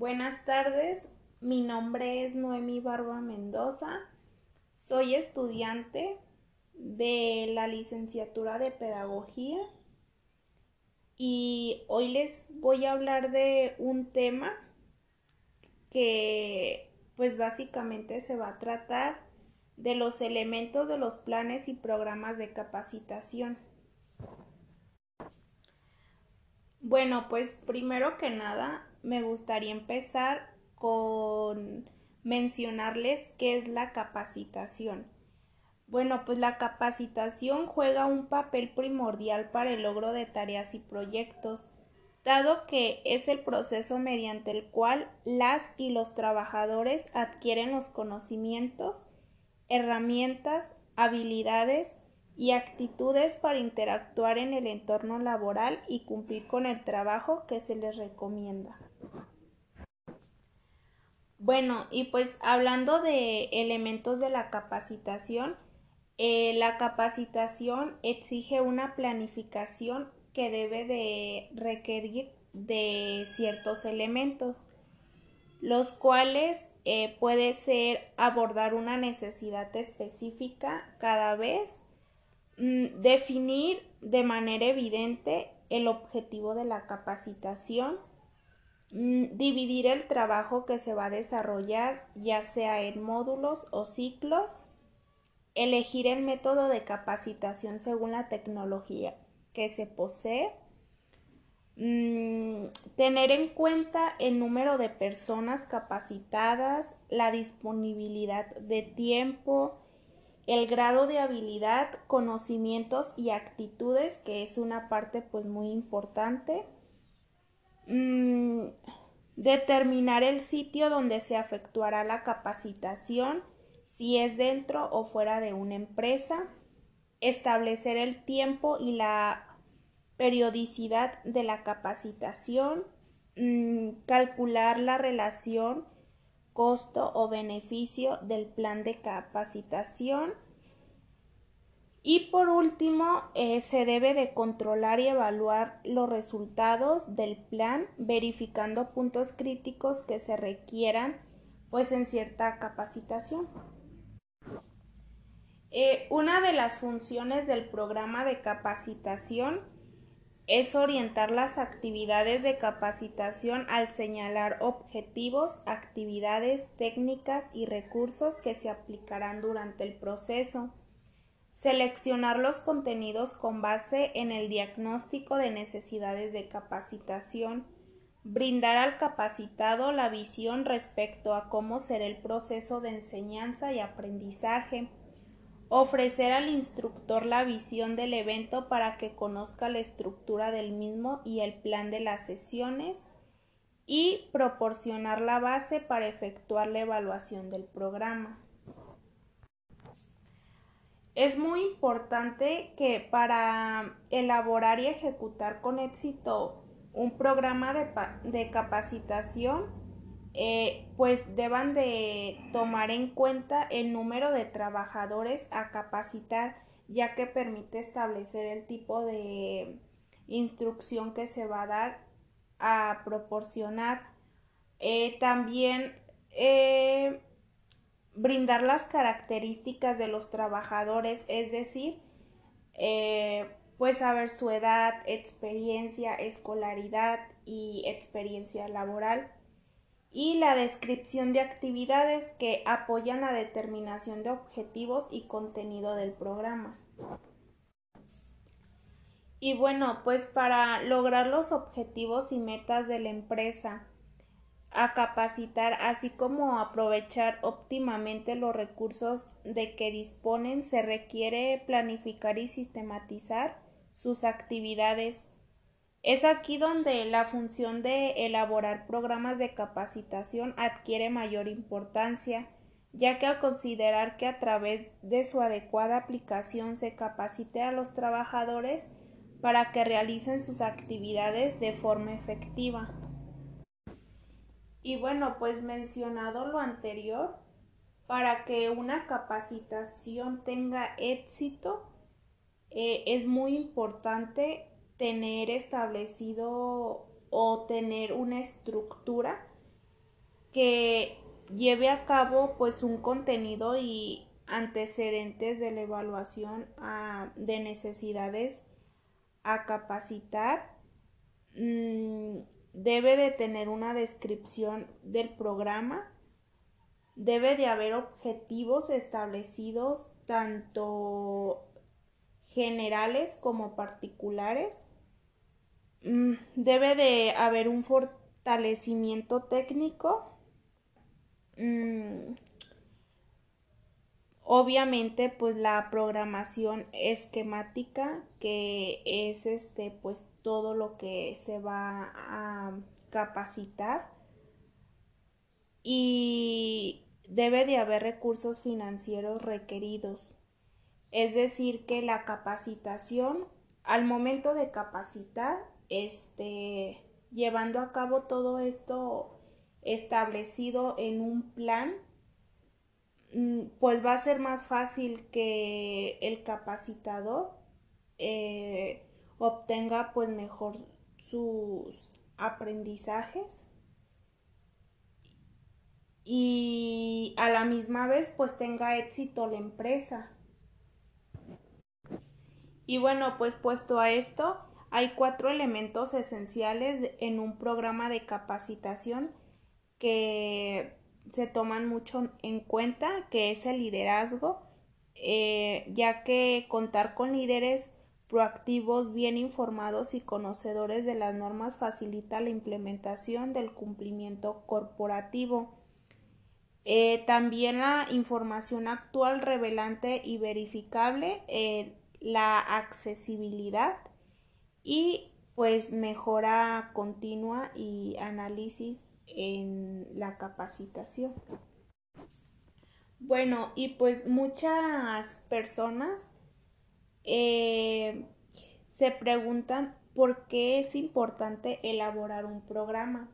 Buenas tardes, mi nombre es Noemi Barba Mendoza, soy estudiante de la licenciatura de Pedagogía y hoy les voy a hablar de un tema que pues básicamente se va a tratar de los elementos de los planes y programas de capacitación. Bueno, pues primero que nada me gustaría empezar con mencionarles qué es la capacitación. Bueno, pues la capacitación juega un papel primordial para el logro de tareas y proyectos, dado que es el proceso mediante el cual las y los trabajadores adquieren los conocimientos, herramientas, habilidades y actitudes para interactuar en el entorno laboral y cumplir con el trabajo que se les recomienda. Bueno, y pues hablando de elementos de la capacitación, eh, la capacitación exige una planificación que debe de requerir de ciertos elementos, los cuales eh, puede ser abordar una necesidad específica cada vez, mm, definir de manera evidente el objetivo de la capacitación, dividir el trabajo que se va a desarrollar ya sea en módulos o ciclos, elegir el método de capacitación según la tecnología que se posee, mm, tener en cuenta el número de personas capacitadas, la disponibilidad de tiempo, el grado de habilidad, conocimientos y actitudes, que es una parte pues muy importante. Mm, determinar el sitio donde se efectuará la capacitación si es dentro o fuera de una empresa, establecer el tiempo y la periodicidad de la capacitación, mm, calcular la relación costo o beneficio del plan de capacitación y por último eh, se debe de controlar y evaluar los resultados del plan verificando puntos críticos que se requieran pues en cierta capacitación. Eh, una de las funciones del programa de capacitación es orientar las actividades de capacitación al señalar objetivos, actividades, técnicas y recursos que se aplicarán durante el proceso. Seleccionar los contenidos con base en el diagnóstico de necesidades de capacitación. Brindar al capacitado la visión respecto a cómo será el proceso de enseñanza y aprendizaje ofrecer al instructor la visión del evento para que conozca la estructura del mismo y el plan de las sesiones y proporcionar la base para efectuar la evaluación del programa. Es muy importante que para elaborar y ejecutar con éxito un programa de, de capacitación eh, pues deban de tomar en cuenta el número de trabajadores a capacitar ya que permite establecer el tipo de instrucción que se va a dar a proporcionar. Eh, también eh, brindar las características de los trabajadores es decir pues saber su edad experiencia escolaridad y experiencia laboral y la descripción de actividades que apoyan la determinación de objetivos y contenido del programa. Y bueno, pues para lograr los objetivos y metas de la empresa, a capacitar, así como aprovechar óptimamente los recursos de que disponen, se requiere planificar y sistematizar sus actividades es aquí donde la función de elaborar programas de capacitación adquiere mayor importancia, ya que al considerar que a través de su adecuada aplicación se capacite a los trabajadores para que realicen sus actividades de forma efectiva. Y bueno, pues mencionado lo anterior, para que una capacitación tenga éxito, eh, es muy importante tener establecido o tener una estructura que lleve a cabo pues un contenido y antecedentes de la evaluación de necesidades a capacitar. Mm, debe de tener una descripción del programa. Debe de haber objetivos establecidos tanto generales como particulares. Mm, debe de haber un fortalecimiento técnico. Mm, obviamente pues la programación esquemática que es este pues todo lo que se va a capacitar. Y debe de haber recursos financieros requeridos. Es decir que la capacitación al momento de capacitar este llevando a cabo todo esto establecido en un plan pues va a ser más fácil que el capacitador eh, obtenga pues mejor sus aprendizajes y a la misma vez pues tenga éxito la empresa. Y bueno, pues puesto a esto, hay cuatro elementos esenciales en un programa de capacitación que se toman mucho en cuenta, que es el liderazgo, eh, ya que contar con líderes proactivos, bien informados y conocedores de las normas facilita la implementación del cumplimiento corporativo. Eh, también la información actual, revelante y verificable, eh, la accesibilidad y pues mejora continua y análisis en la capacitación. Bueno, y pues muchas personas eh, se preguntan por qué es importante elaborar un programa.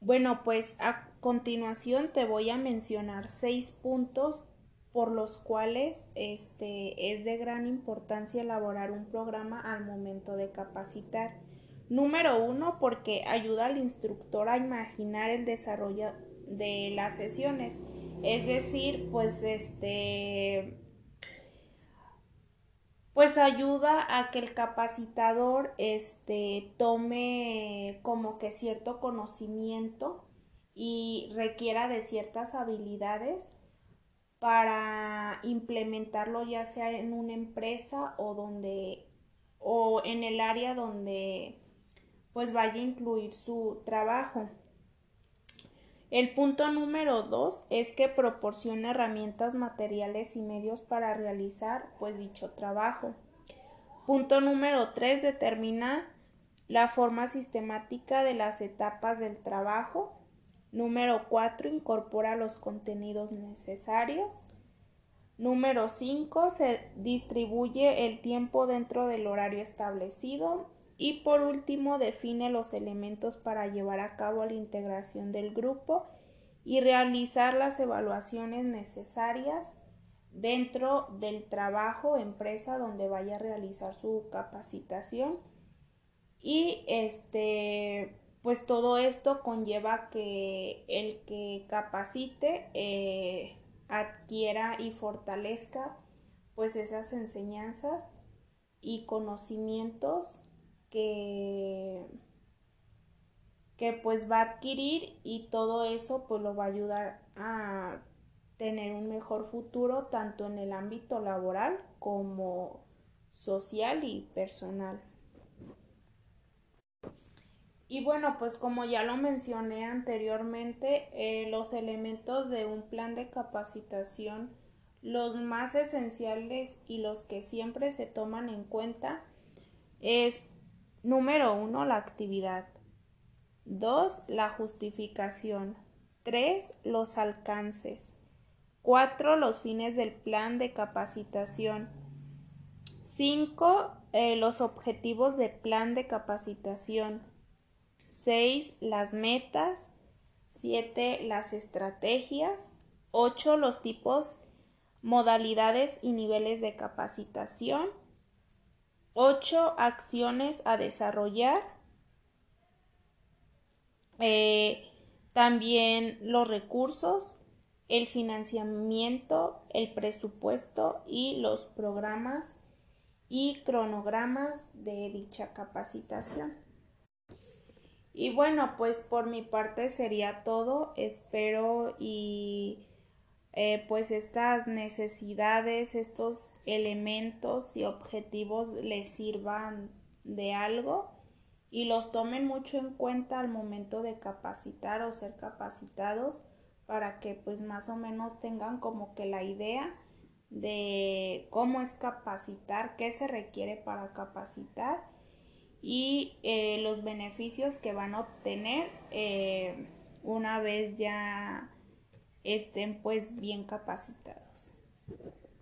Bueno, pues a continuación te voy a mencionar seis puntos por los cuales este, es de gran importancia elaborar un programa al momento de capacitar. Número uno, porque ayuda al instructor a imaginar el desarrollo de las sesiones. Es decir, pues este pues ayuda a que el capacitador este tome como que cierto conocimiento y requiera de ciertas habilidades para implementarlo ya sea en una empresa o donde o en el área donde pues vaya a incluir su trabajo. El punto número dos es que proporciona herramientas materiales y medios para realizar pues dicho trabajo. Punto número tres determina la forma sistemática de las etapas del trabajo. Número cuatro incorpora los contenidos necesarios. Número cinco se distribuye el tiempo dentro del horario establecido. Y por último, define los elementos para llevar a cabo la integración del grupo y realizar las evaluaciones necesarias dentro del trabajo empresa donde vaya a realizar su capacitación. Y este pues todo esto conlleva que el que capacite eh, adquiera y fortalezca pues esas enseñanzas y conocimientos que, que pues va a adquirir y todo eso pues lo va a ayudar a tener un mejor futuro tanto en el ámbito laboral como social y personal. Y bueno, pues como ya lo mencioné anteriormente, eh, los elementos de un plan de capacitación, los más esenciales y los que siempre se toman en cuenta es Número 1. La actividad. 2. La justificación. 3. Los alcances. 4. Los fines del plan de capacitación. 5. Eh, los objetivos del plan de capacitación. 6. Las metas. 7. Las estrategias. 8. Los tipos, modalidades y niveles de capacitación. 8 acciones a desarrollar. Eh, También los recursos, el financiamiento, el presupuesto y los programas y cronogramas de dicha capacitación. Y bueno, pues por mi parte sería todo. Espero y eh, pues estas necesidades, estos elementos y objetivos les sirvan de algo y los tomen mucho en cuenta al momento de capacitar o ser capacitados para que pues más o menos tengan como que la idea de cómo es capacitar, qué se requiere para capacitar y eh, los beneficios que van a obtener eh, una vez ya estén pues bien capacitados.